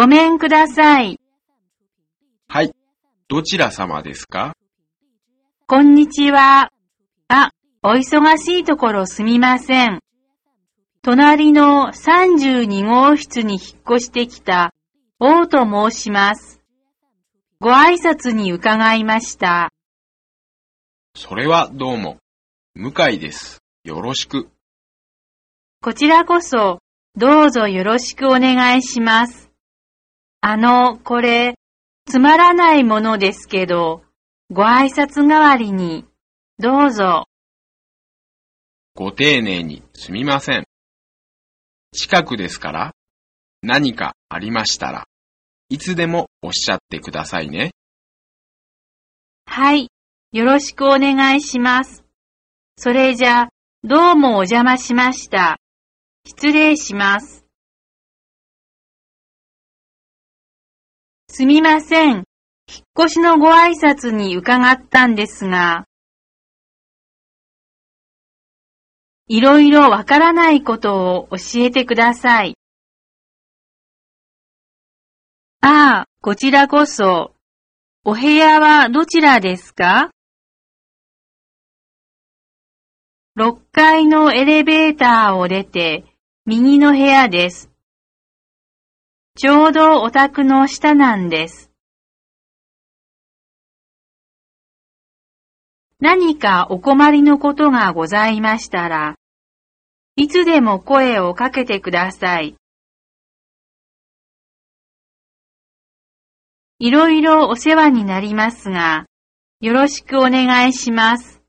ごめんください。はい。どちら様ですか？こんにちは。あ、お忙しいところすみません。隣の32号室に引っ越してきた王と申します。ご挨拶に伺いました。それはどうも。向井です。よろしく。こちらこそ、どうぞよろしくお願いします。あの、これ、つまらないものですけど、ご挨拶代わりに、どうぞ。ご丁寧にすみません。近くですから、何かありましたら、いつでもおっしゃってくださいね。はい、よろしくお願いします。それじゃ、どうもお邪魔しました。失礼します。すみません。引っ越しのご挨拶に伺ったんですが、いろいろわからないことを教えてください。ああ、こちらこそ。お部屋はどちらですか ?6 階のエレベーターを出て、右の部屋です。ちょうどお宅の下なんです。何かお困りのことがございましたら、いつでも声をかけてください。いろいろお世話になりますが、よろしくお願いします。